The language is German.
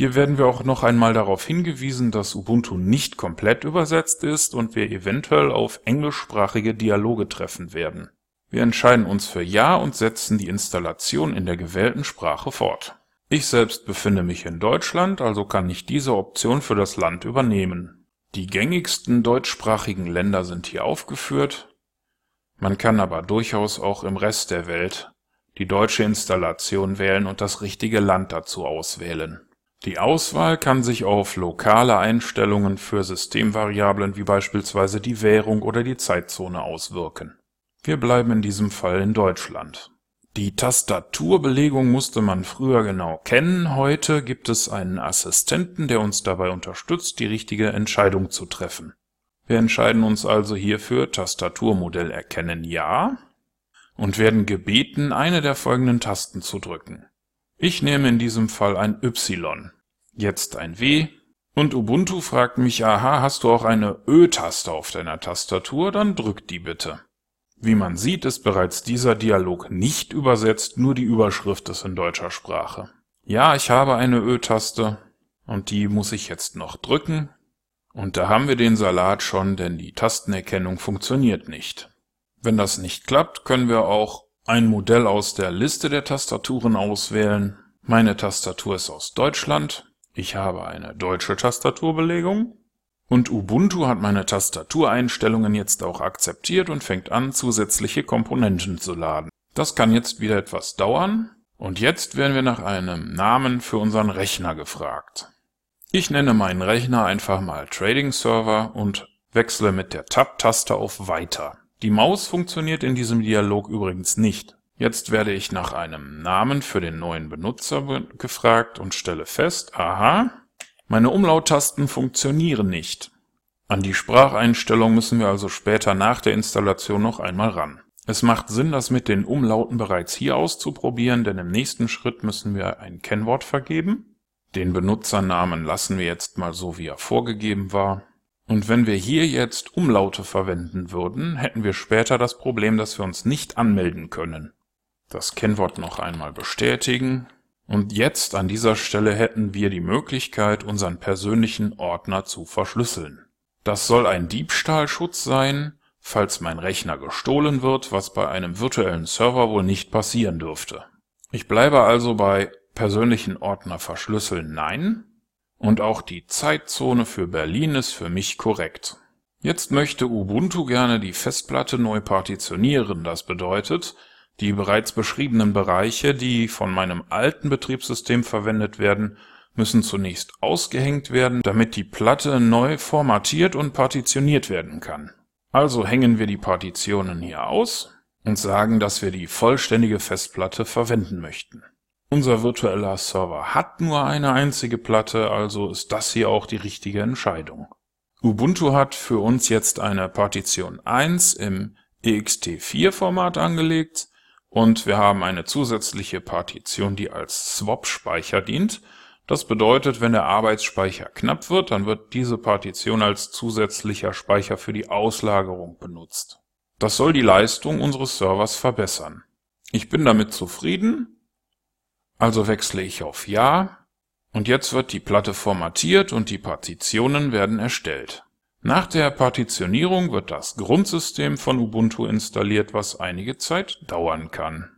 Hier werden wir auch noch einmal darauf hingewiesen, dass Ubuntu nicht komplett übersetzt ist und wir eventuell auf englischsprachige Dialoge treffen werden. Wir entscheiden uns für Ja und setzen die Installation in der gewählten Sprache fort. Ich selbst befinde mich in Deutschland, also kann ich diese Option für das Land übernehmen. Die gängigsten deutschsprachigen Länder sind hier aufgeführt, man kann aber durchaus auch im Rest der Welt die deutsche Installation wählen und das richtige Land dazu auswählen. Die Auswahl kann sich auf lokale Einstellungen für Systemvariablen wie beispielsweise die Währung oder die Zeitzone auswirken. Wir bleiben in diesem Fall in Deutschland. Die Tastaturbelegung musste man früher genau kennen, heute gibt es einen Assistenten, der uns dabei unterstützt, die richtige Entscheidung zu treffen. Wir entscheiden uns also hierfür Tastaturmodell erkennen Ja und werden gebeten, eine der folgenden Tasten zu drücken. Ich nehme in diesem Fall ein Y, jetzt ein W und Ubuntu fragt mich, aha, hast du auch eine Ö-Taste auf deiner Tastatur? Dann drück die bitte. Wie man sieht, ist bereits dieser Dialog nicht übersetzt, nur die Überschrift ist in deutscher Sprache. Ja, ich habe eine Ö-Taste und die muss ich jetzt noch drücken. Und da haben wir den Salat schon, denn die Tastenerkennung funktioniert nicht. Wenn das nicht klappt, können wir auch ein Modell aus der Liste der Tastaturen auswählen. Meine Tastatur ist aus Deutschland. Ich habe eine deutsche Tastaturbelegung. Und Ubuntu hat meine Tastatureinstellungen jetzt auch akzeptiert und fängt an, zusätzliche Komponenten zu laden. Das kann jetzt wieder etwas dauern. Und jetzt werden wir nach einem Namen für unseren Rechner gefragt. Ich nenne meinen Rechner einfach mal Trading Server und wechsle mit der Tab-Taste auf Weiter. Die Maus funktioniert in diesem Dialog übrigens nicht. Jetzt werde ich nach einem Namen für den neuen Benutzer gefragt und stelle fest, aha, meine Umlauttasten funktionieren nicht. An die Spracheinstellung müssen wir also später nach der Installation noch einmal ran. Es macht Sinn, das mit den Umlauten bereits hier auszuprobieren, denn im nächsten Schritt müssen wir ein Kennwort vergeben. Den Benutzernamen lassen wir jetzt mal so, wie er vorgegeben war. Und wenn wir hier jetzt Umlaute verwenden würden, hätten wir später das Problem, dass wir uns nicht anmelden können. Das Kennwort noch einmal bestätigen. Und jetzt an dieser Stelle hätten wir die Möglichkeit, unseren persönlichen Ordner zu verschlüsseln. Das soll ein Diebstahlschutz sein, falls mein Rechner gestohlen wird, was bei einem virtuellen Server wohl nicht passieren dürfte. Ich bleibe also bei persönlichen Ordner verschlüsseln Nein und auch die Zeitzone für Berlin ist für mich korrekt. Jetzt möchte Ubuntu gerne die Festplatte neu partitionieren. Das bedeutet, die bereits beschriebenen Bereiche, die von meinem alten Betriebssystem verwendet werden, müssen zunächst ausgehängt werden, damit die Platte neu formatiert und partitioniert werden kann. Also hängen wir die Partitionen hier aus und sagen, dass wir die vollständige Festplatte verwenden möchten. Unser virtueller Server hat nur eine einzige Platte, also ist das hier auch die richtige Entscheidung. Ubuntu hat für uns jetzt eine Partition 1 im ext4-Format angelegt und wir haben eine zusätzliche Partition, die als Swap-Speicher dient. Das bedeutet, wenn der Arbeitsspeicher knapp wird, dann wird diese Partition als zusätzlicher Speicher für die Auslagerung benutzt. Das soll die Leistung unseres Servers verbessern. Ich bin damit zufrieden also wechsle ich auf Ja und jetzt wird die Platte formatiert und die Partitionen werden erstellt. Nach der Partitionierung wird das Grundsystem von Ubuntu installiert, was einige Zeit dauern kann